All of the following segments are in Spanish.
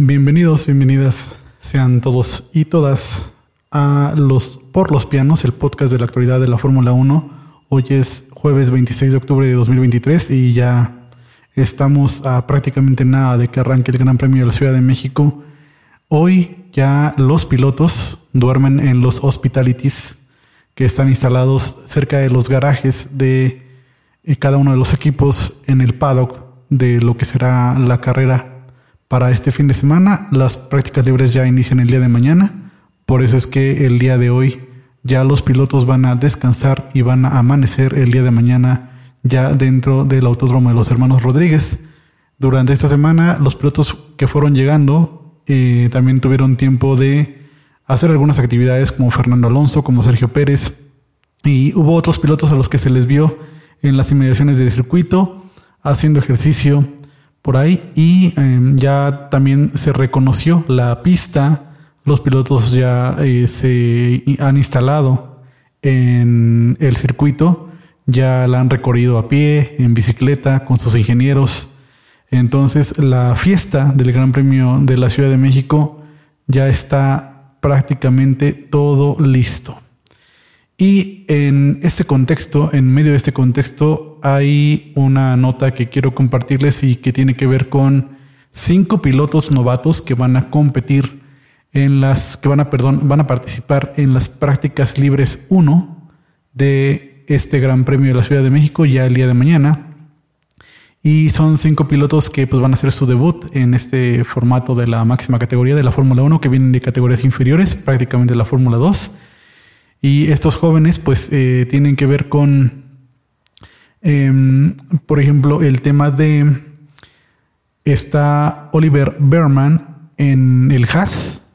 Bienvenidos, bienvenidas sean todos y todas a los Por los Pianos, el podcast de la actualidad de la Fórmula 1. Hoy es jueves 26 de octubre de 2023 y ya estamos a prácticamente nada de que arranque el Gran Premio de la Ciudad de México. Hoy ya los pilotos duermen en los hospitalities que están instalados cerca de los garajes de eh, cada uno de los equipos en el paddock de lo que será la carrera para este fin de semana. Las prácticas libres ya inician el día de mañana. Por eso es que el día de hoy ya los pilotos van a descansar y van a amanecer el día de mañana ya dentro del autódromo de los hermanos Rodríguez. Durante esta semana los pilotos que fueron llegando eh, también tuvieron tiempo de hacer algunas actividades como Fernando Alonso, como Sergio Pérez. Y hubo otros pilotos a los que se les vio en las inmediaciones del circuito haciendo ejercicio, por ahí y em, ya también se reconoció la pista. Los pilotos ya eh, se han instalado en el circuito, ya la han recorrido a pie, en bicicleta, con sus ingenieros. Entonces la fiesta del Gran Premio de la Ciudad de México ya está prácticamente todo listo. Y en este contexto, en medio de este contexto, hay una nota que quiero compartirles y que tiene que ver con cinco pilotos novatos que van a competir en las, que van a, perdón, van a participar en las prácticas libres 1 de este Gran Premio de la Ciudad de México ya el día de mañana. Y son cinco pilotos que pues, van a hacer su debut en este formato de la máxima categoría de la Fórmula 1, que vienen de categorías inferiores, prácticamente la Fórmula 2. Y estos jóvenes pues eh, tienen que ver con, em, por ejemplo, el tema de, está Oliver Berman en el Haas,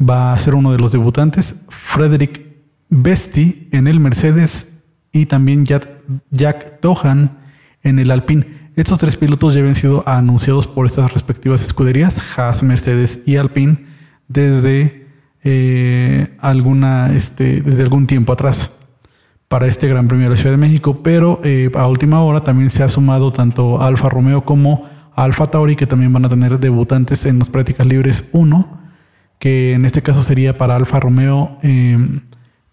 va a ser uno de los debutantes, Frederick Besti en el Mercedes. Y también Jack, Jack Dohan en el Alpine. Estos tres pilotos ya habían sido anunciados por estas respectivas escuderías, Haas, Mercedes y Alpine, desde eh, alguna, este, desde algún tiempo atrás para este Gran Premio de la Ciudad de México, pero eh, a última hora también se ha sumado tanto Alfa Romeo como Alfa Tauri, que también van a tener debutantes en las prácticas libres 1, que en este caso sería para Alfa Romeo eh,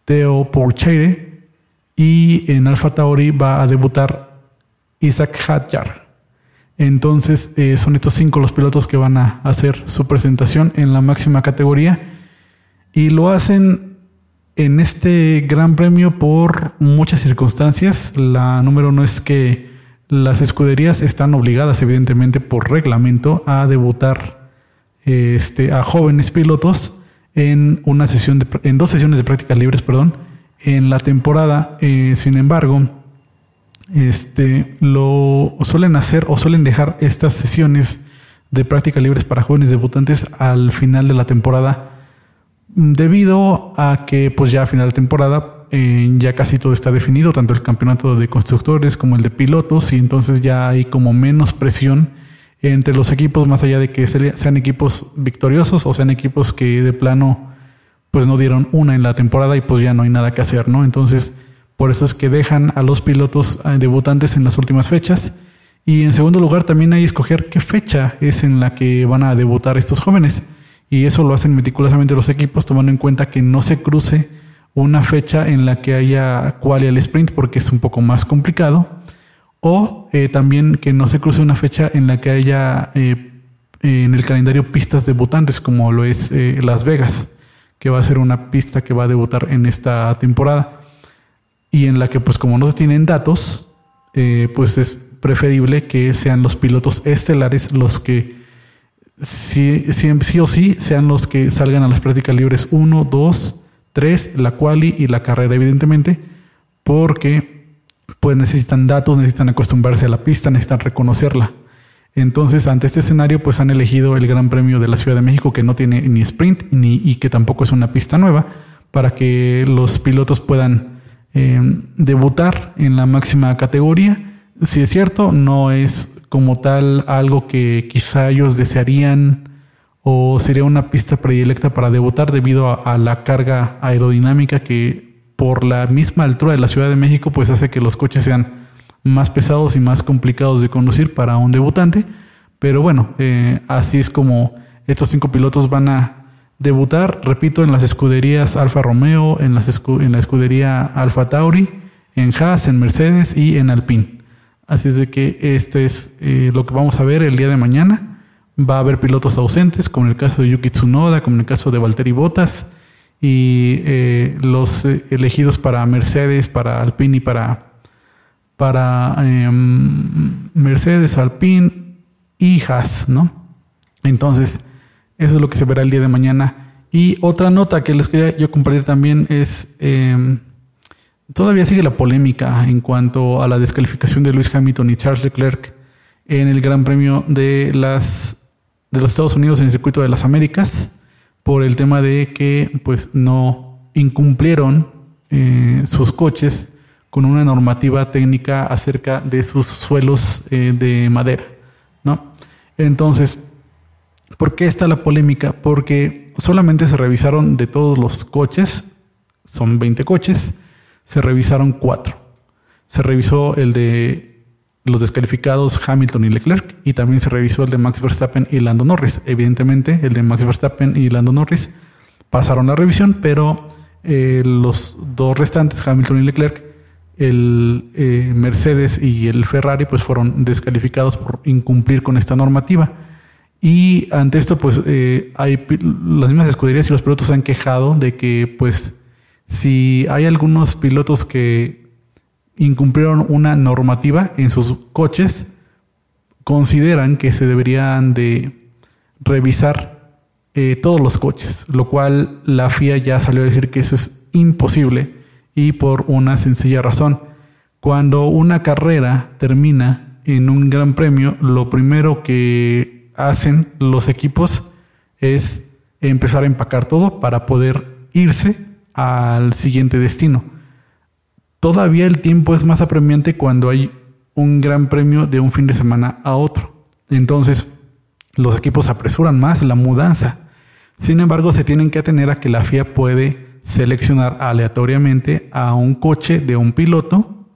Teo Porcheire, y en Alfa Tauri va a debutar Isaac Hadjar. Entonces son estos cinco los pilotos que van a hacer su presentación en la máxima categoría y lo hacen en este gran premio por muchas circunstancias. La número uno es que las escuderías están obligadas, evidentemente, por reglamento, a debutar este, a jóvenes pilotos en una sesión de, en dos sesiones de prácticas libres, perdón, en la temporada. Eh, sin embargo, este, lo suelen hacer o suelen dejar estas sesiones de prácticas libres para jóvenes debutantes al final de la temporada debido a que pues ya a final de temporada ya casi todo está definido, tanto el campeonato de constructores como el de pilotos, y entonces ya hay como menos presión entre los equipos, más allá de que sean equipos victoriosos o sean equipos que de plano pues no dieron una en la temporada y pues ya no hay nada que hacer, ¿no? Entonces, por eso es que dejan a los pilotos eh, debutantes en las últimas fechas. Y en segundo lugar, también hay que escoger qué fecha es en la que van a debutar estos jóvenes y eso lo hacen meticulosamente los equipos tomando en cuenta que no se cruce una fecha en la que haya quali al sprint porque es un poco más complicado o eh, también que no se cruce una fecha en la que haya eh, en el calendario pistas debutantes como lo es eh, Las Vegas que va a ser una pista que va a debutar en esta temporada. Y en la que pues como no se tienen datos pues es preferible que sean los pilotos estelares los que sí, sí, o sí sean los que salgan a las prácticas libres 1, 2, 3, la quali y la carrera, evidentemente, porque pues necesitan datos, necesitan acostumbrarse a la pista, necesitan reconocerla. Entonces, ante este escenario, pues han elegido el Gran Premio de la Ciudad de México, que no tiene ni sprint ni, y que tampoco es una pista nueva, para que los pilotos puedan eh, debutar en la máxima categoría. Si es cierto, no es como tal algo que quizá ellos desearían o sería una pista predilecta para debutar debido a, la carga aerodinámica que por la misma altura de la Ciudad de México pues hace que los coches sean más pesados y más complicados de conducir para un debutante. Pero bueno, eh, así es como Estos cinco pilotos van a debutar, repito, en las escuderías Alfa Romeo, en, las en la escudería Alfa Tauri, en Haas, en Mercedes y en Alpine. Así es de que este es eh, lo que vamos a ver el día de mañana. Va a haber pilotos ausentes, como en el caso de Yuki Tsunoda, como en el caso de Valtteri Bottas, y eh, los eh, elegidos para Mercedes, para Alpine y para, para em, Mercedes, Alpine y Haas, ¿no? Entonces, eso es lo que se verá el día de mañana. Y otra nota que les quería yo compartir también es, em, todavía sigue la polémica en cuanto a la descalificación de Luis Hamilton y Charles Leclerc en el Gran Premio de, las, de los Estados Unidos en el Circuito de las Américas por el tema de que pues no incumplieron eh, sus coches con una normativa técnica acerca de sus suelos eh, de madera, ¿no? Entonces, ¿Por qué está la polémica? Porque solamente se revisaron de todos los coches, son 20 coches, se revisaron cuatro. Se revisó el de los descalificados Hamilton y Leclerc y también se revisó el de Max Verstappen y Lando Norris. Evidentemente, el de Max Verstappen y Lando Norris pasaron la revisión, pero eh, los dos restantes, Hamilton y Leclerc, el eh, Mercedes y el Ferrari, pues fueron descalificados por incumplir con esta normativa. Y ante esto, pues eh, hay las mismas escuderías y los pilotos se han quejado de que, pues, si hay algunos pilotos que incumplieron una normativa en sus coches, consideran que se deberían de revisar eh, todos los coches, lo cual la FIA ya salió a decir que eso es imposible y por una sencilla razón. Cuando una carrera termina en un gran premio, lo primero que hacen los equipos es empezar a empacar todo para poder irse al siguiente destino. Todavía el tiempo es más apremiante cuando hay un gran premio de un fin de semana a otro. Entonces, los equipos apresuran más la mudanza. Sin embargo, se tienen que atener a que la FIA puede seleccionar aleatoriamente a un coche de un piloto,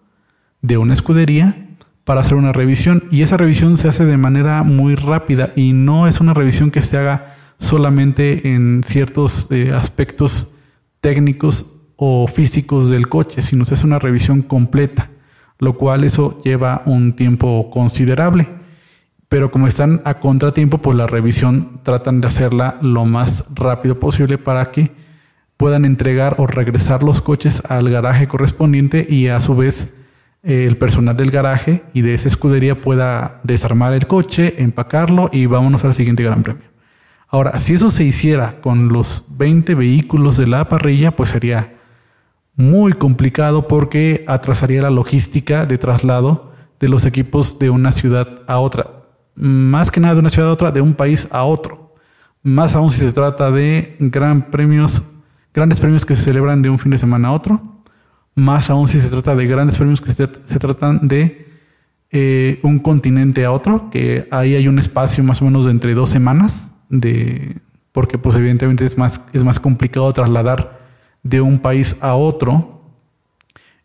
de una escudería para hacer una revisión y esa revisión se hace de manera muy rápida y no es una revisión que se haga solamente en ciertos eh, aspectos técnicos o físicos del coche, sino se hace una revisión completa, lo cual eso lleva un tiempo considerable. Pero como están a contratiempo, pues la revisión tratan de hacerla lo más rápido posible para que puedan entregar o regresar los coches al garaje correspondiente y a su vez el personal del garaje y de esa escudería pueda desarmar el coche, empacarlo y vámonos al siguiente Gran Premio. Ahora, si eso se hiciera con los 20 vehículos de la parrilla, pues sería muy complicado porque atrasaría la logística de traslado de los equipos de una ciudad a otra. Más que nada de una ciudad a otra, de un país a otro. Más aún si se trata de gran premios, grandes premios que se celebran de un fin de semana a otro más aún si se trata de grandes premios que se, tratan de eh, un continente a otro, que ahí hay un espacio más o menos de entre dos semanas, de, porque pues evidentemente es más, es más complicado trasladar de un país a otro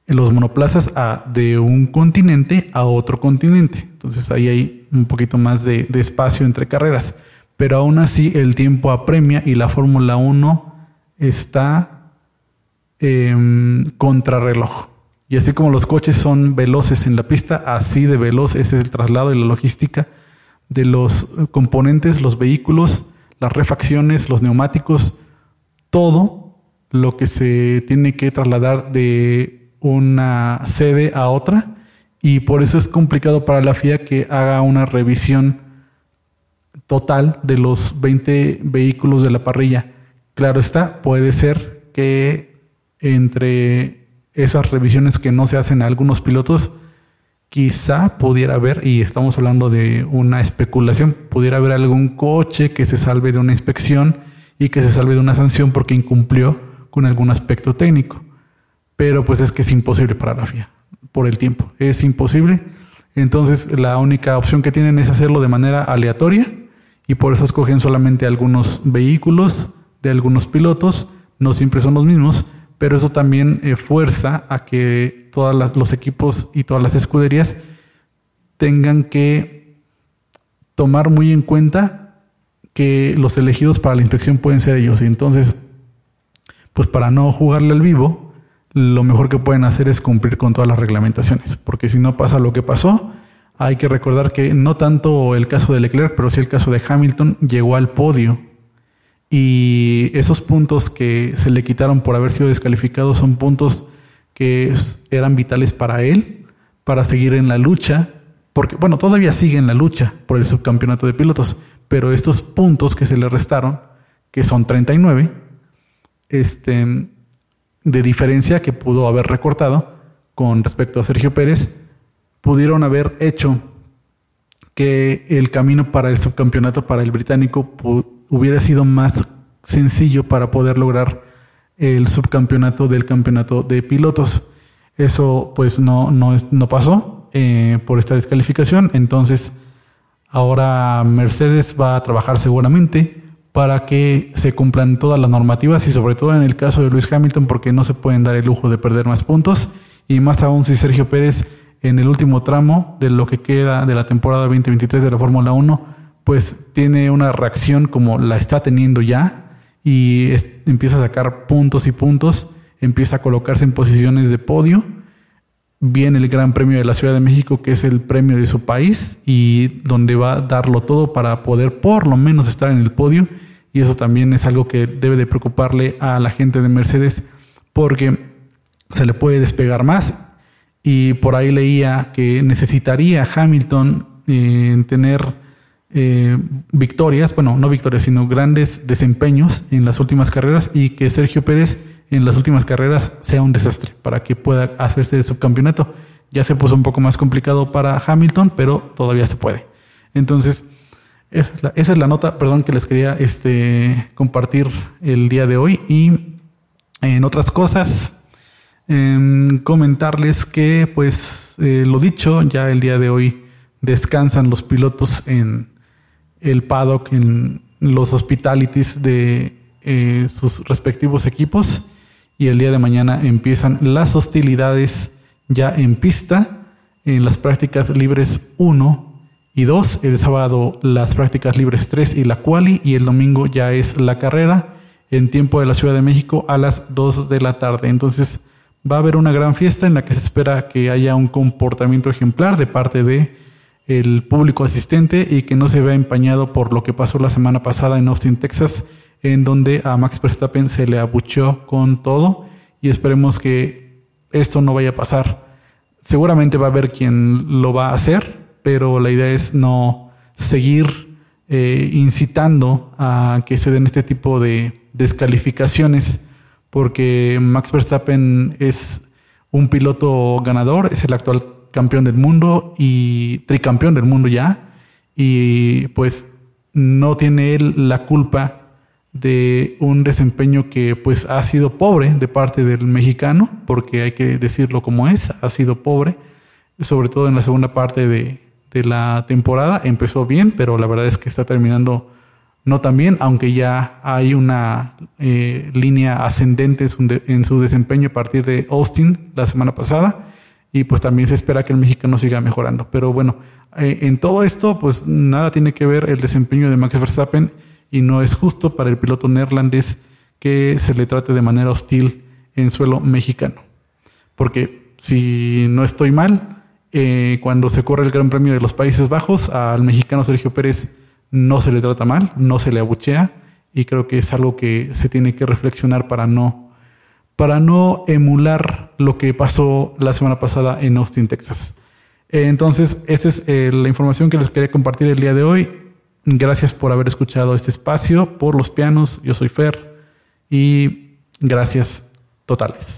los monoplazas a, de un continente a otro continente. Entonces ahí hay un poquito más de, de espacio entre carreras. Pero aún así el tiempo apremia y la Fórmula 1 está eh, contrarreloj. Y así como los coches son veloces en la pista, así de veloz es el traslado y la logística de los componentes, los vehículos, las refacciones, los neumáticos, todo lo que se tiene que trasladar de una sede a otra. Y por eso es complicado para la FIA que haga una revisión total de los 20 vehículos de la parrilla. Claro está, puede ser que entre esas revisiones que no se hacen a algunos pilotos, quizá pudiera haber, y estamos hablando de una especulación, pudiera haber algún coche que se salve de una inspección y que se salve de una sanción porque incumplió con algún aspecto técnico. Pero pues es que es imposible para la FIA, por el tiempo, es imposible. Entonces la única opción que tienen es hacerlo de manera aleatoria y por eso escogen solamente algunos vehículos de algunos pilotos, no siempre son los mismos, pero eso también eh, fuerza a que todos los equipos y todas las escuderías tengan que tomar muy en cuenta que los elegidos para la inspección pueden ser ellos. Y entonces, pues para no jugarle al vivo, lo mejor que pueden hacer es cumplir con todas las reglamentaciones. Porque si no pasa lo que pasó, hay que recordar que no tanto el caso de Leclerc, pero sí el caso de Hamilton llegó al podio. Y esos puntos que se le quitaron por haber sido descalificado son puntos que eran vitales para él, para seguir en la lucha, porque, bueno, todavía sigue en la lucha por el subcampeonato de pilotos, pero estos puntos que se le restaron, que son 39, este, de diferencia que pudo haber recortado con respecto a Sergio Pérez, pudieron haber hecho que el camino para el subcampeonato para el británico hubiera sido más sencillo para poder lograr el subcampeonato del campeonato de pilotos. Eso pues no, no, no pasó eh, por esta descalificación. Entonces Ahora Mercedes va a trabajar seguramente para que se cumplan todas las normativas y sobre todo en el caso de Luis Hamilton porque no se pueden dar el lujo de perder más puntos y más aún si Sergio Pérez en el último tramo de lo que queda de la temporada 2023 de la Fórmula 1 pues tiene una reacción como la está teniendo ya y empieza a sacar puntos y puntos, empieza a colocarse en posiciones de podio viene el Gran Premio de la Ciudad de México, que es el premio de su país y donde va a darlo todo para poder por lo menos estar en el podio. Y eso también es algo que debe de preocuparle a la gente de Mercedes porque se le puede despegar más. Y por ahí leía que necesitaría Hamilton eh, tener eh, victorias, bueno, no victorias, sino grandes desempeños en las últimas carreras y que Sergio Pérez en las últimas carreras sea un desastre para que pueda hacerse el subcampeonato. Ya se puso un poco más complicado para Hamilton, pero todavía se puede. Entonces, esa es la nota, perdón, que les quería este, compartir el día de hoy. Y en otras cosas, em, comentarles que, pues, eh, lo dicho, ya el día de hoy descansan los pilotos en el paddock, en los hospitalities de eh, sus respectivos equipos y el día de mañana empiezan las hostilidades ya en pista en las prácticas libres 1 y 2, el sábado las prácticas libres 3 y la quali y el domingo ya es la carrera en tiempo de la Ciudad de México a las 2 de la tarde. Entonces va a haber una gran fiesta en la que se espera que haya un comportamiento ejemplar de parte de el público asistente y que no se vea empañado por lo que pasó la semana pasada en Austin, Texas, en donde a Max Verstappen se le abucheó con todo y esperemos que esto no vaya a pasar. Seguramente va a haber quien lo va a hacer, pero la idea es no seguir eh, incitando a que se den este tipo de descalificaciones, porque Max Verstappen es un piloto ganador, es el actual campeón del mundo y tricampeón del mundo ya, y pues no tiene él la culpa de un desempeño que pues ha sido pobre de parte del mexicano, porque hay que decirlo como es, ha sido pobre, sobre todo en la segunda parte de, la temporada. Empezó bien, pero la verdad es que está terminando no tan bien, aunque ya hay una eh, línea ascendente en su, desempeño a partir de Austin la semana pasada. Y pues también se espera que el mexicano siga mejorando. Pero bueno, eh, en todo esto, pues nada tiene que ver el desempeño de Max Verstappen y no es justo para el piloto neerlandés que se le trate de manera hostil en suelo mexicano. Porque si no estoy mal, eh, cuando se corre el Gran Premio de los Países Bajos, al mexicano Sergio Pérez no se le trata mal, no se le abuchea y creo que es algo que se tiene que reflexionar para no, para no emular lo que pasó la semana pasada en Austin, Texas. Eh, entonces, esta es eh, la información que les quería compartir el día de hoy. Gracias por haber escuchado este espacio, por los pianos. Yo soy Fer y gracias totales.